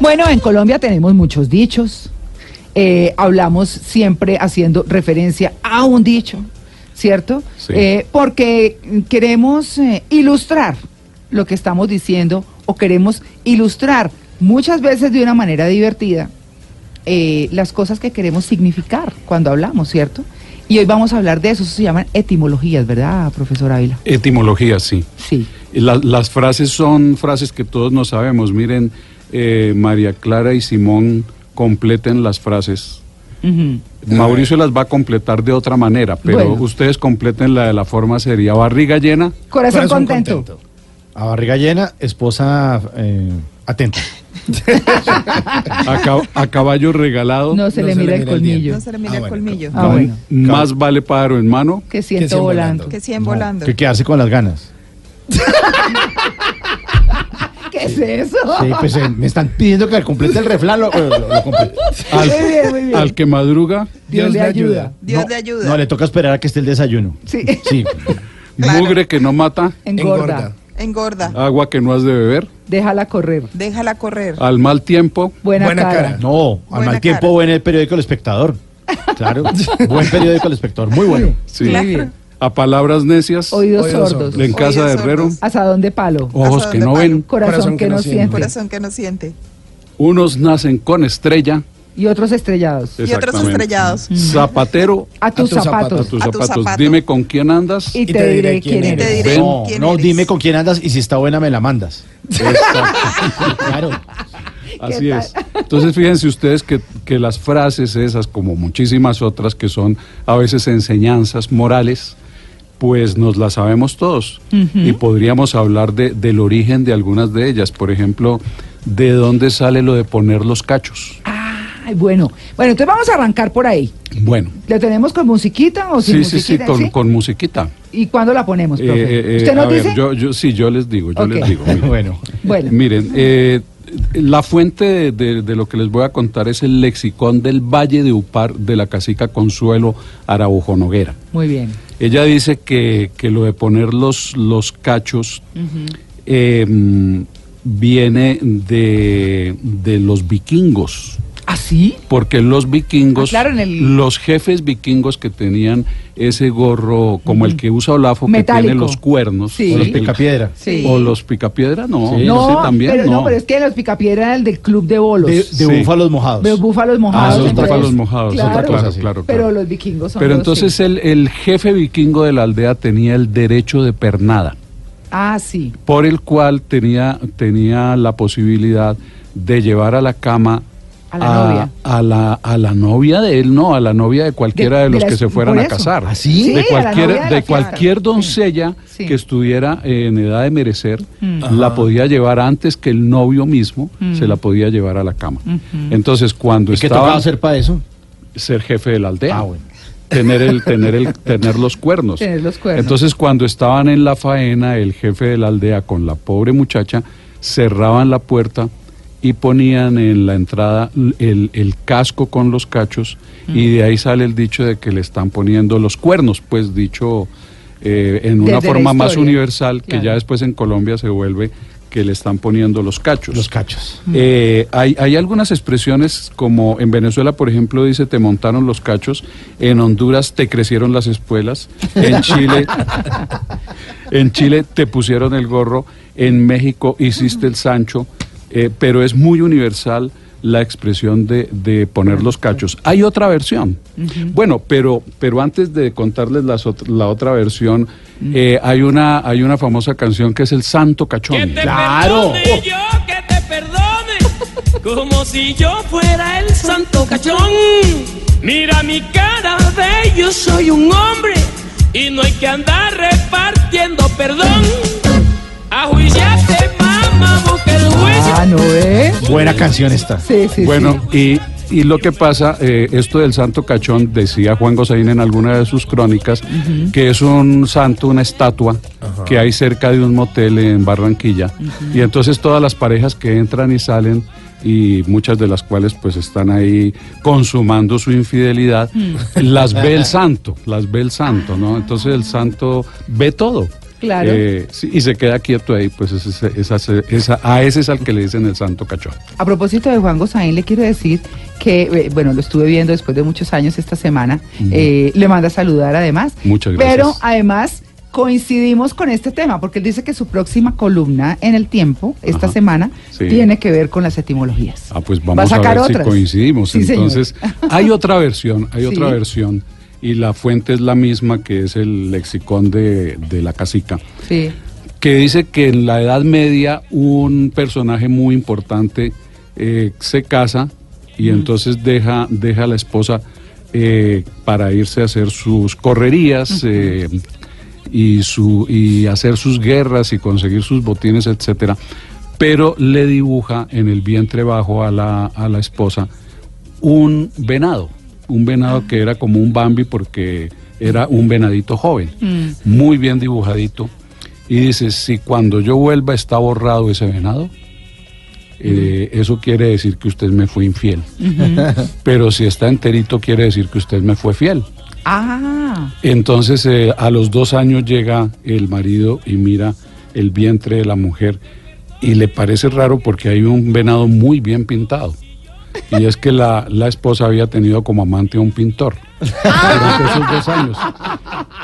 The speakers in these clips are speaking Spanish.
Bueno, en Colombia tenemos muchos dichos. Eh, hablamos siempre haciendo referencia a un dicho, ¿cierto? Sí. Eh, porque queremos eh, ilustrar lo que estamos diciendo o queremos ilustrar muchas veces de una manera divertida eh, las cosas que queremos significar cuando hablamos, ¿cierto? Y hoy vamos a hablar de eso, eso se llaman etimologías, ¿verdad, profesor Ávila? Etimología, sí. Sí. La- las frases son frases que todos no sabemos. Miren, eh, María Clara y Simón completen las frases. Mauricio las va a completar de otra manera, pero Bueno. ustedes completen la de la forma sería barriga llena, Corazón, Corazón contento. A barriga llena, esposa eh, atenta. a, ca- a caballo regalado, No se No le se mira el colmillo. No se le mira Ah, el colmillo. Ah, bueno. más vale pájaro en mano. Que Que siento cien volando. Que 100 volando. Que quedarse con las ganas. ¿Qué es eso? Sí, pues eh, me están pidiendo que complete el refrán. Lo, lo- lo complete. Al, Muy bien, muy bien. al que madruga, Dios le ayuda. Dios No, le ayuda. No, le toca esperar a que esté el desayuno. Sí. Sí. Claro. mugre que no mata, Engorda. Engorda. Agua que no has de beber, Déjala correr. Déjala correr. al mal tiempo, Buena, Buena cara. cara. No, al Buena mal tiempo, cara. buen el periódico El Espectador. Claro. buen periódico El Espectador. Muy bueno. sí. Muy bien. a palabras necias, Oídos, Oídos sordos. en casa de Herrero. Asadón de palo. ojos que no palo. ven, Corazón, que no siente. Corazón que no siente. unos nacen con estrella, Y otros estrellados. Y otros estrellados. Zapatero A tus A tus zapatos. a tus A tus zapatos. Dime con quién andas. Y te, diré quién eres. diré. No, quién no, eres. dime con quién andas y si está buena me la mandas. Claro. Así es. Entonces fíjense ustedes que, que las frases esas, como muchísimas otras que son a veces enseñanzas morales, pues nos las sabemos todos. Y podríamos hablar de, del origen de algunas de ellas. Por ejemplo, de dónde sale lo de poner los cachos. Ay, bueno. Bueno, entonces vamos a arrancar por ahí. Bueno. ¿Le tenemos con musiquita o sin Sí, sí, sí, musiquita? con, con musiquita. ¿Y cuándo la ponemos, Eh, profe? eh, ¿Usted a nos ver, dice? yo, yo, sí, yo les digo, yo les digo. miren. Bueno. Bueno. Miren, eh, la fuente de, de- de lo que les voy a contar es el lexicón del Valle de Upar de la cacica Consuelo Araujo Noguera. Muy bien. Ella dice que, que lo de poner los, los cachos eh, viene de, de los vikingos. ¿Ah, sí? Porque los vikingos, Ah, claro, en el- los jefes vikingos que tenían ese gorro como el que usa Olafo, que tiene los cuernos, Sí. O los picapiedra. Sí. o los picapiedra, no, Sí. No, no sé, también, pero, no. no. pero es que los picapiedra era el del club de bolos. De, de Sí. búfalos mojados. De búfalos mojados. Ah, los entonces, búfalos mojados, Claro, otra cosa, sí. claro, Pero los vikingos son Pero los entonces el, el jefe vikingo de la aldea tenía el derecho de pernada, Ah, sí. por el cual tenía, tenía la posibilidad de llevar a la cama A la novia. a la, a la novia de él, no, a la novia de cualquiera De- de, de los la que se fueran a casar. ¿Ah, sí? Sí, de cualquier, novia de cualquier doncella Sí. que estuviera en edad de merecer, Mm. la podía llevar antes que el novio mismo se la podía llevar a la cama. Entonces, cuando ¿Y qué estaba tocaba hacer para eso? ser jefe de la aldea. Ah, bueno. Tener el, tener el, tener los cuernos. Tener los cuernos. Entonces, cuando estaban en la faena, el jefe de la aldea con la pobre muchacha cerraban la puerta y ponían en la entrada el, el casco con los cachos y de ahí sale el dicho de que le están poniendo los cuernos, pues dicho eh, en una Desde forma más universal que ya después en Colombia se vuelve que le están poniendo los cachos. Los cachos. Eh, hay, hay algunas expresiones como en Venezuela, por ejemplo, dice te montaron los cachos, en Honduras te crecieron las espuelas, en Chile, en Chile te pusieron el gorro, en México hiciste el Sancho, eh, pero es muy universal la expresión de, de poner los cachos. Hay otra versión. Bueno, pero, pero antes de contarles las ot- la otra versión, eh, hay, una, hay una famosa canción que es el Santo Cachón. ¡Claro! Perdone yo que te perdone, como si yo fuera el santo santo cachón. Mira mi cara de yo soy un hombre y no hay que andar repartiendo perdón. A juiciarte, Ah, ¿no es? Buena canción esta. Sí, sí, Bueno, y, y lo que pasa, eh, esto del santo cachón, decía Juan Gosaín en alguna de sus crónicas, que es un santo, una estatua que hay cerca de un motel en Barranquilla. Y entonces todas las parejas que entran y salen, y muchas de las cuales pues están ahí consumando su infidelidad, las ve el santo, las ve el santo, ¿no? Entonces el santo ve todo. Claro. Eh, sí, y se queda quieto ahí, pues ese- esa- esa- a ese es al que le dicen el santo cachón. A propósito de Juan Gosaín, le quiero decir que, eh, bueno, lo estuve viendo después de muchos años esta semana. eh, le manda a saludar además. Muchas gracias. Pero además coincidimos con este tema, porque él dice que su próxima columna en el tiempo, esta Ajá, semana, sí. tiene que ver con las etimologías. Ah, pues ¿Va a vamos a, sacar ver otras? si coincidimos. Sí, señor. Entonces, hay otra versión, hay otra versión, y la fuente es la misma que es el lexicón de, de la casica, Sí. que dice que en la Edad Media un personaje muy importante eh, se casa y entonces deja, deja a la esposa eh, para irse a hacer sus correrías. eh, y, su, y hacer sus guerras y conseguir sus botines, etcétera, pero le dibuja en el vientre bajo a la, a la esposa un venado, un venado que era como un Bambi porque era un venadito joven, muy bien dibujadito. Y dice, si cuando yo vuelva está borrado ese venado, eh, eso quiere decir que usted me fue infiel. Pero si está enterito quiere decir que usted me fue fiel. Ah, Entonces eh, a los dos años llega el marido y mira el vientre de la mujer y le parece raro porque hay un venado muy bien pintado. Y es que la, la esposa había tenido como amante a un pintor durante esos dos años.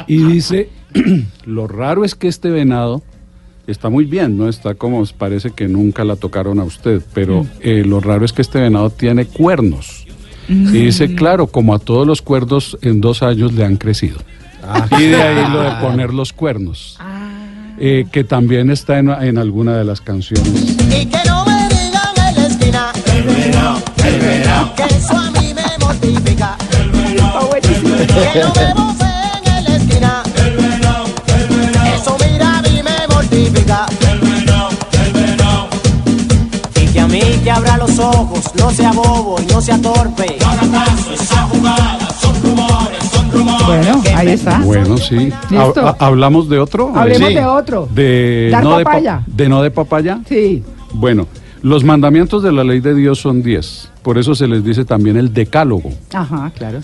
Y dice, lo raro es que este venado está muy bien, ¿no? Está como, parece que nunca la tocaron a usted, pero eh, lo raro es que este venado tiene cuernos. Y dice, claro, como a todos los cuernos en dos años le han crecido. y de ahí lo de poner los cuernos. Eh, que también está en, en alguna de las canciones. Y que no me digan en la esquina El venado, el venado Que eso a mí me mortifica. Que no me voceen en la esquina El venado Eso mira a mí me mortifica El el Y que a mí que abra los ojos No sea bobo y no sea torpe Bueno, ahí está. Bueno, sí. Listo. Ha- ha- ¿Hablamos de otro? Hablemos Sí. de otro. De Dar no de, pa- papaya. de no de papaya. Sí. Bueno, los mandamientos de la ley de Dios son diez. Por eso se les dice también el decálogo. Ajá, claro.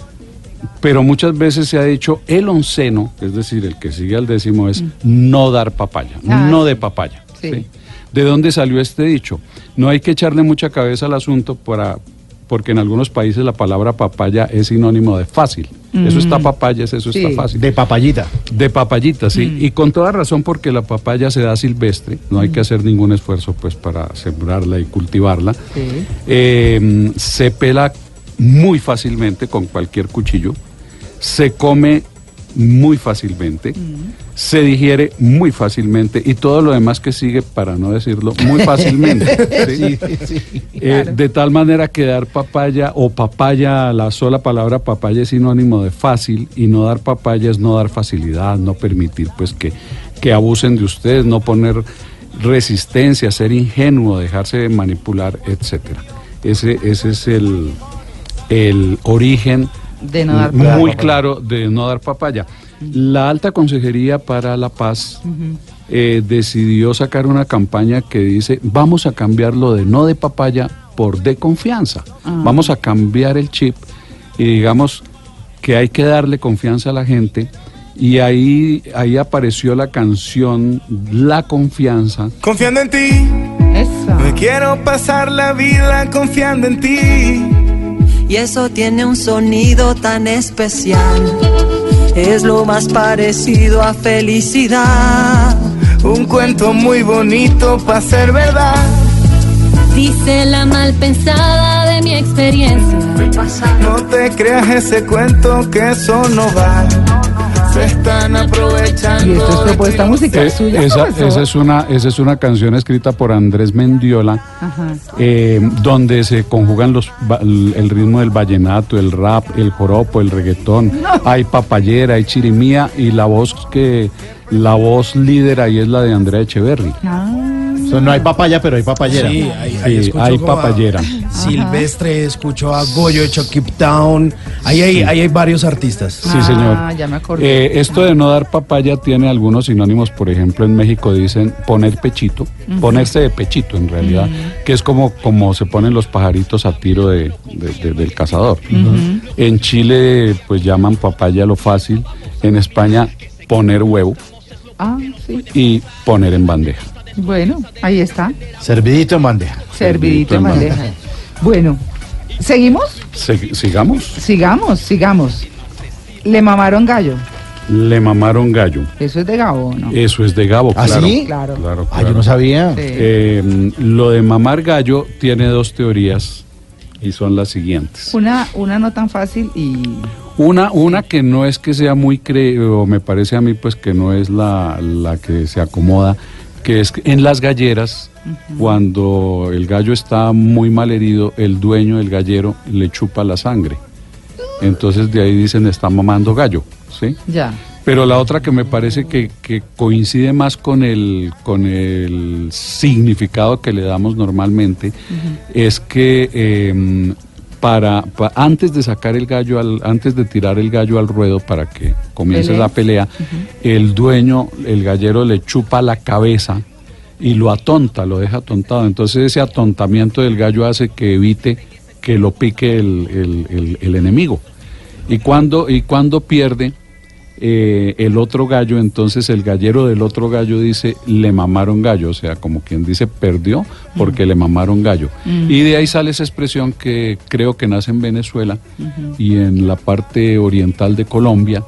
Pero muchas veces se ha dicho el onceno, es decir, el que sigue al décimo, es no dar papaya, Ah, no sí. de papaya. Sí. ¿sí? ¿De dónde salió este dicho? No hay que echarle mucha cabeza al asunto para, porque en algunos países la palabra papaya es sinónimo de fácil. Eso está papaya, es eso Sí. está fácil. De papayita. De papayita, sí. Y con toda razón porque la papaya se da silvestre, no hay que hacer ningún esfuerzo pues para sembrarla y cultivarla. Sí. Eh, se pela muy fácilmente con cualquier cuchillo, se come muy fácilmente, se digiere muy fácilmente y todo lo demás que sigue, para no decirlo, muy fácilmente. ¿sí? Eh, de tal manera que dar papaya o papaya, la sola palabra papaya es sinónimo de fácil y no dar papaya es no dar facilidad, no permitir pues que, que abusen de ustedes, no poner resistencia, ser ingenuo, dejarse manipular, etcétera. Ese, ese es el, el origen De no dar muy claro de no dar papaya. La Alta Consejería para la Paz eh, decidió sacar una campaña que dice vamos a cambiarlo de no de papaya por de confianza. Ah. Vamos a cambiar el chip y digamos que hay que darle confianza a la gente. Y ahí, ahí apareció la canción La Confianza, Confiando en ti, Eso. me quiero pasar la vida confiando en ti. Y eso tiene un sonido tan especial. Es lo más parecido a felicidad. Un cuento muy bonito para ser verdad. Dice la mal pensada de mi experiencia. No te creas ese cuento que eso no va. Se están aprovechando. Y esto es propuesta musical Eh, suya, esa, es una, esa es una canción escrita por Andrés Mendiola, Ajá. eh, donde se conjugan los, ba- el ritmo del vallenato, el rap, el joropo, el reggaetón. Hay papayera, hay chirimía y la voz que la voz líder ahí es la de Andrea Echeverry. Ah, O sea, no hay papaya, pero hay papayera. Sí, ahí, ahí Sí, hay papayera. Silvestre, escucho a Goyo de Chucky Town. Ahí hay, ahí hay varios artistas. Sí, Ah, señor. ya me acordé. Eh, esto de no dar papaya tiene algunos sinónimos. Por ejemplo, en México dicen poner pechito, ponerse de pechito en realidad, que es como, como se ponen los pajaritos a tiro de, de- de- del cazador. En Chile, pues llaman papaya lo fácil. En España, poner huevo Ah, sí. y poner en bandeja. Bueno, ahí está. Servidito en bandeja. Servidito en en bandeja. Bueno, ¿seguimos? Se- sigamos. Sigamos, sigamos. Le mamaron gallo. Le mamaron gallo. Eso es de Gabo, ¿no? Eso es de Gabo, ¿Ah, claro. sí? Claro. Claro, Ah, yo claro. no sabía. Sí. Eh, lo de mamar gallo tiene dos teorías y son las siguientes. Una, una no tan fácil y... Una, una que no es que sea muy cre o me parece a mí pues que no es la, la que se acomoda, que es que en las galleras, cuando el gallo está muy mal herido, el dueño del gallero le chupa la sangre. Entonces de ahí dicen está mamando gallo, ¿sí? Ya. Pero la otra que me parece que, que coincide más con el, con el significado que le damos normalmente es que eh, para, pa- antes de sacar el gallo, al, antes de tirar el gallo al ruedo para que comience Pelea. la pelea, el dueño, el gallero le chupa la cabeza y lo atonta, lo deja atontado. Entonces ese atontamiento del gallo hace que evite que lo pique el, el- el- el enemigo. Y cuando, y cuando pierde eh, el otro gallo, entonces el gallero del otro gallo dice, le mamaron gallo, o sea, como quien dice, perdió porque le mamaron gallo. Y de ahí sale esa expresión que creo que nace en Venezuela y en la parte oriental de Colombia,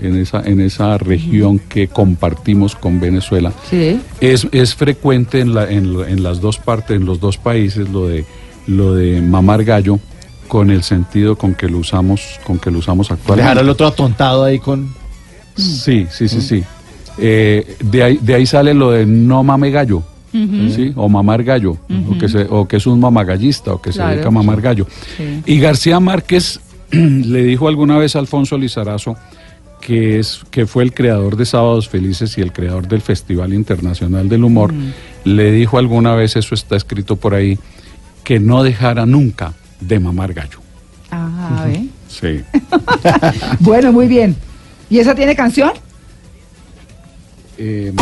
en esa, en esa región que compartimos con Venezuela. Sí. Es, es frecuente en, la, en, en las dos partes, en los dos países, lo de, lo de mamar gallo con el sentido con que lo usamos, con que lo usamos actualmente. Dejar al otro atontado ahí con. Sí, sí, sí, sí. Eh, de, ahí, de ahí sale lo de no mame gallo, ¿sí? O mamar gallo, o, que se- o que es un mamagallista, o que Claro. se dedica a mamar gallo. Sí. Y García Márquez le dijo alguna vez a Alfonso Lizarazo, que, es, que fue el creador de Sábados Felices y el creador del Festival Internacional del Humor, le dijo alguna vez, eso está escrito por ahí, que no dejara nunca de mamar gallo. Ah, ¿ve? Sí. Bueno, muy bien. ¿Y esa tiene canción? Eh,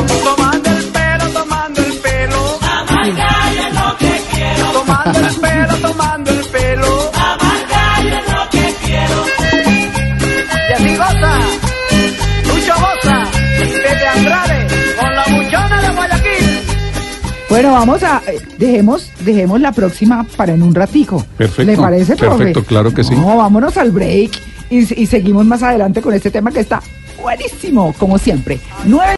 Bueno, vamos a... eh, dejemos, dejemos la próxima para en un ratico. Perfecto, ¿Le parece, profe? perfecto, claro que sí. No, vámonos al break y, y seguimos más adelante con este tema que está buenísimo, como siempre. Nueve